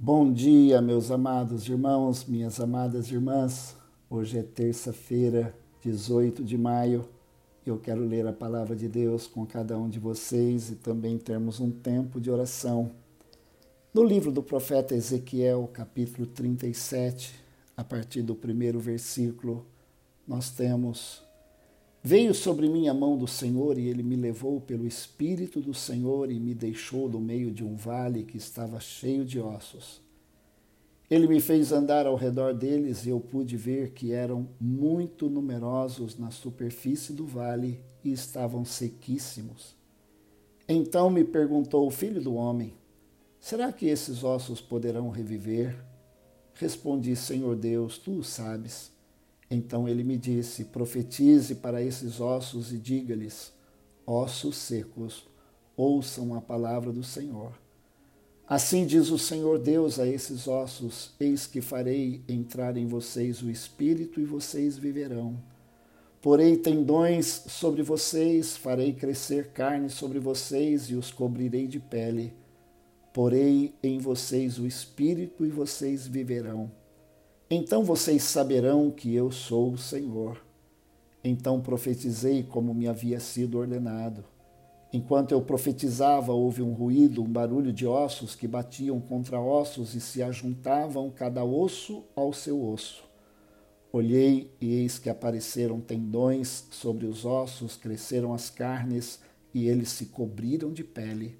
Bom dia, meus amados irmãos, minhas amadas irmãs. Hoje é terça-feira, 18 de maio. Eu quero ler a palavra de Deus com cada um de vocês e também termos um tempo de oração. No livro do profeta Ezequiel, capítulo 37, a partir do primeiro versículo, nós temos Veio sobre mim a mão do Senhor e ele me levou pelo Espírito do Senhor e me deixou no meio de um vale que estava cheio de ossos. Ele me fez andar ao redor deles e eu pude ver que eram muito numerosos na superfície do vale e estavam sequíssimos. Então me perguntou o filho do homem: Será que esses ossos poderão reviver? Respondi: Senhor Deus, tu o sabes. Então ele me disse: Profetize para esses ossos e diga-lhes: Ossos secos, ouçam a palavra do Senhor. Assim diz o Senhor Deus a esses ossos: Eis que farei entrar em vocês o espírito e vocês viverão. Porei tendões sobre vocês, farei crescer carne sobre vocês e os cobrirei de pele. Porei em vocês o espírito e vocês viverão então vocês saberão que eu sou o Senhor. Então profetizei como me havia sido ordenado. Enquanto eu profetizava, houve um ruído, um barulho de ossos que batiam contra ossos e se ajuntavam cada osso ao seu osso. Olhei e eis que apareceram tendões sobre os ossos, cresceram as carnes e eles se cobriram de pele,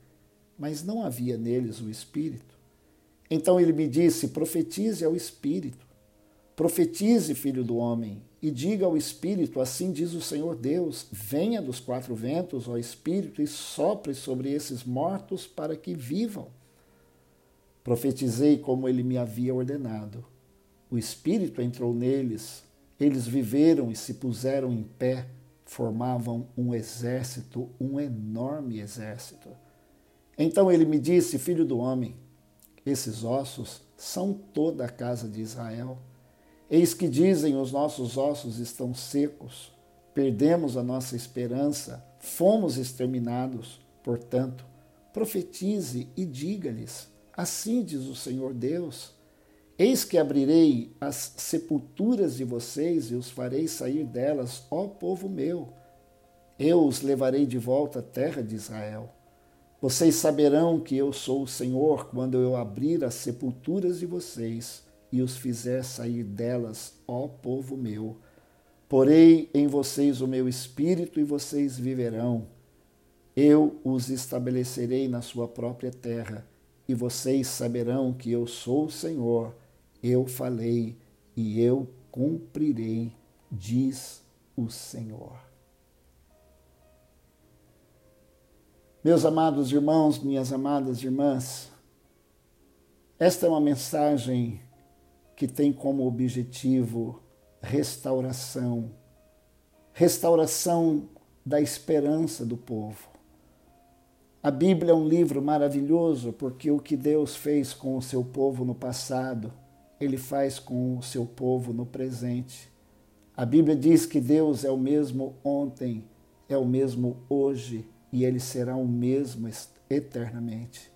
mas não havia neles o espírito. Então ele me disse: profetize ao espírito Profetize, filho do homem, e diga ao Espírito: Assim diz o Senhor Deus: Venha dos quatro ventos, ó Espírito, e sopre sobre esses mortos para que vivam. Profetizei como ele me havia ordenado. O Espírito entrou neles, eles viveram e se puseram em pé, formavam um exército, um enorme exército. Então ele me disse: Filho do homem, esses ossos são toda a casa de Israel. Eis que dizem: os nossos ossos estão secos, perdemos a nossa esperança, fomos exterminados. Portanto, profetize e diga-lhes: Assim diz o Senhor Deus: Eis que abrirei as sepulturas de vocês e os farei sair delas, ó povo meu. Eu os levarei de volta à terra de Israel. Vocês saberão que eu sou o Senhor quando eu abrir as sepulturas de vocês e os fizer sair delas, ó povo meu. Porei em vocês o meu espírito e vocês viverão. Eu os estabelecerei na sua própria terra, e vocês saberão que eu sou o Senhor. Eu falei e eu cumprirei, diz o Senhor. Meus amados irmãos, minhas amadas irmãs, esta é uma mensagem que tem como objetivo restauração, restauração da esperança do povo. A Bíblia é um livro maravilhoso porque o que Deus fez com o seu povo no passado, ele faz com o seu povo no presente. A Bíblia diz que Deus é o mesmo ontem, é o mesmo hoje e ele será o mesmo eternamente.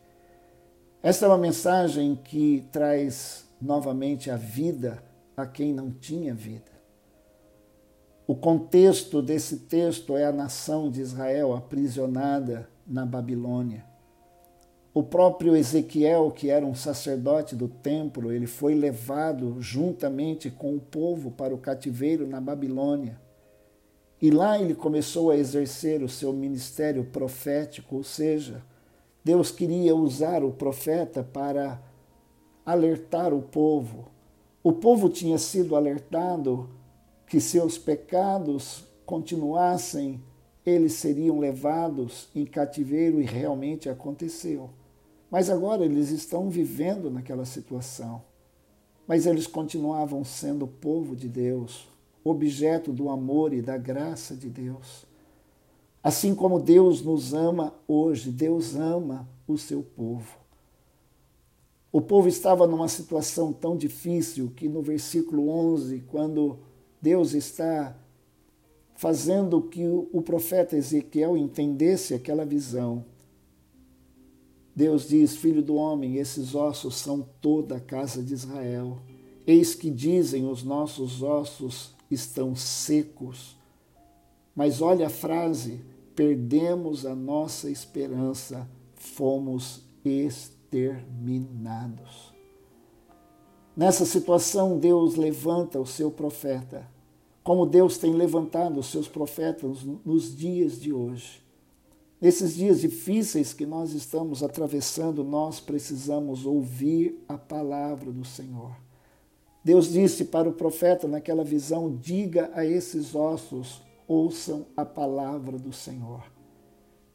Esta é uma mensagem que traz novamente a vida a quem não tinha vida. O contexto desse texto é a nação de Israel aprisionada na Babilônia. O próprio Ezequiel, que era um sacerdote do templo, ele foi levado juntamente com o povo para o cativeiro na Babilônia. E lá ele começou a exercer o seu ministério profético, ou seja, Deus queria usar o profeta para alertar o povo. O povo tinha sido alertado que seus pecados continuassem, eles seriam levados em cativeiro e realmente aconteceu. Mas agora eles estão vivendo naquela situação. Mas eles continuavam sendo povo de Deus, objeto do amor e da graça de Deus. Assim como Deus nos ama hoje, Deus ama o seu povo. O povo estava numa situação tão difícil que no versículo 11, quando Deus está fazendo que o profeta Ezequiel entendesse aquela visão, Deus diz: Filho do homem, esses ossos são toda a casa de Israel. Eis que dizem os nossos ossos estão secos. Mas olha a frase: perdemos a nossa esperança, fomos exterminados. Nessa situação, Deus levanta o seu profeta, como Deus tem levantado os seus profetas nos dias de hoje. Nesses dias difíceis que nós estamos atravessando, nós precisamos ouvir a palavra do Senhor. Deus disse para o profeta naquela visão: diga a esses ossos, ouçam a palavra do Senhor.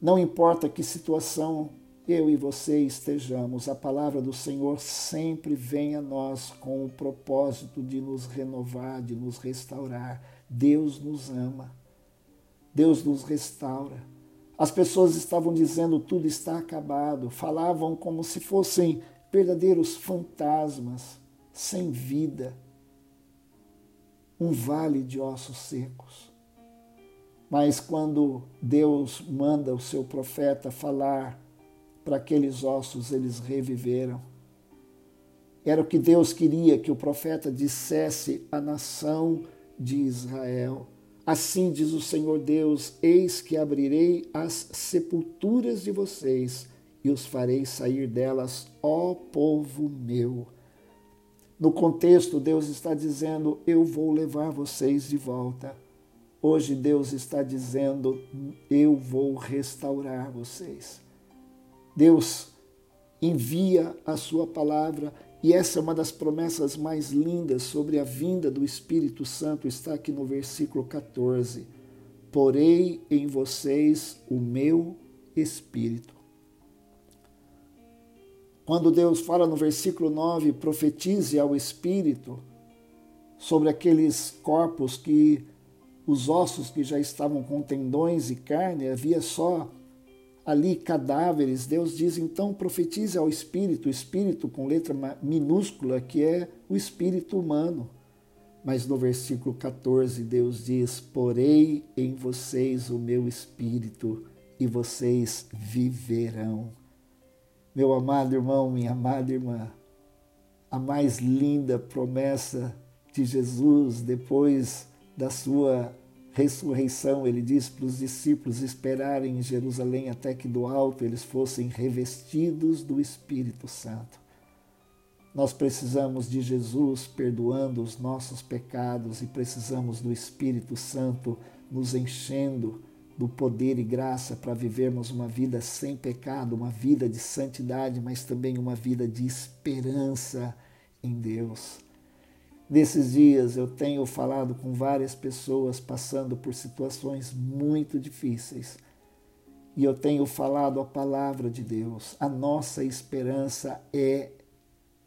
Não importa que situação eu e você estejamos, a palavra do Senhor sempre vem a nós com o propósito de nos renovar, de nos restaurar. Deus nos ama. Deus nos restaura. As pessoas estavam dizendo tudo está acabado, falavam como se fossem verdadeiros fantasmas, sem vida, um vale de ossos secos. Mas quando Deus manda o seu profeta falar para aqueles ossos, eles reviveram. Era o que Deus queria que o profeta dissesse à nação de Israel. Assim diz o Senhor Deus: Eis que abrirei as sepulturas de vocês e os farei sair delas, ó povo meu. No contexto, Deus está dizendo: Eu vou levar vocês de volta. Hoje, Deus está dizendo: Eu vou restaurar vocês. Deus envia a sua palavra e essa é uma das promessas mais lindas sobre a vinda do Espírito Santo, está aqui no versículo 14. Porei em vocês o meu Espírito. Quando Deus fala no versículo 9, profetize ao Espírito sobre aqueles corpos que, os ossos que já estavam com tendões e carne, havia só ali cadáveres, Deus diz então profetize ao espírito, espírito com letra minúscula, que é o espírito humano. Mas no versículo 14, Deus diz: Porei em vocês o meu espírito e vocês viverão. Meu amado irmão, minha amada irmã, a mais linda promessa de Jesus depois da sua ressurreição, ele diz para os discípulos esperarem em Jerusalém até que do alto eles fossem revestidos do Espírito Santo. Nós precisamos de Jesus perdoando os nossos pecados e precisamos do Espírito Santo nos enchendo do poder e graça para vivermos uma vida sem pecado, uma vida de santidade, mas também uma vida de esperança em Deus. Nesses dias eu tenho falado com várias pessoas passando por situações muito difíceis. E eu tenho falado a palavra de Deus. A nossa esperança é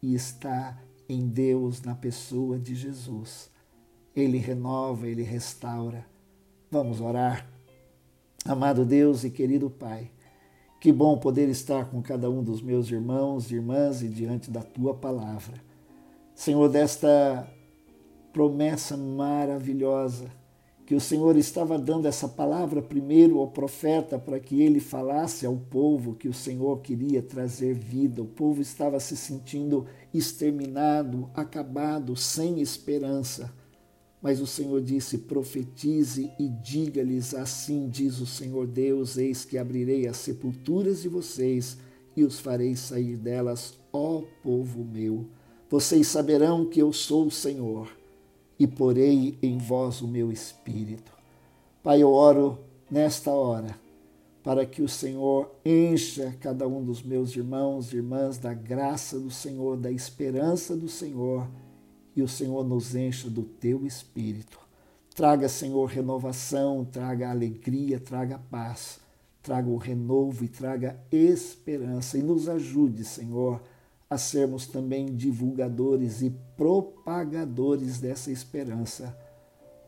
e está em Deus, na pessoa de Jesus. Ele renova, ele restaura. Vamos orar. Amado Deus e querido Pai, que bom poder estar com cada um dos meus irmãos e irmãs e diante da tua palavra. Senhor, desta promessa maravilhosa, que o Senhor estava dando essa palavra primeiro ao profeta para que ele falasse ao povo que o Senhor queria trazer vida. O povo estava se sentindo exterminado, acabado, sem esperança. Mas o Senhor disse: profetize e diga-lhes: Assim diz o Senhor Deus: Eis que abrirei as sepulturas de vocês e os farei sair delas, ó povo meu. Vocês saberão que eu sou o Senhor e porei em vós o meu espírito. Pai, eu oro nesta hora para que o Senhor encha cada um dos meus irmãos e irmãs da graça do Senhor, da esperança do Senhor, e o Senhor nos encha do teu espírito. Traga, Senhor, renovação, traga alegria, traga paz, traga o renovo e traga esperança e nos ajude, Senhor, a sermos também divulgadores e propagadores dessa esperança.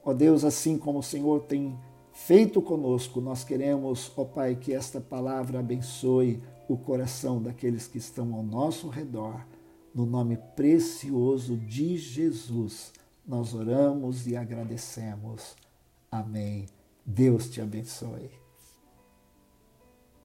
Ó Deus, assim como o Senhor tem feito conosco, nós queremos, ó Pai, que esta palavra abençoe o coração daqueles que estão ao nosso redor. No nome precioso de Jesus, nós oramos e agradecemos. Amém. Deus te abençoe.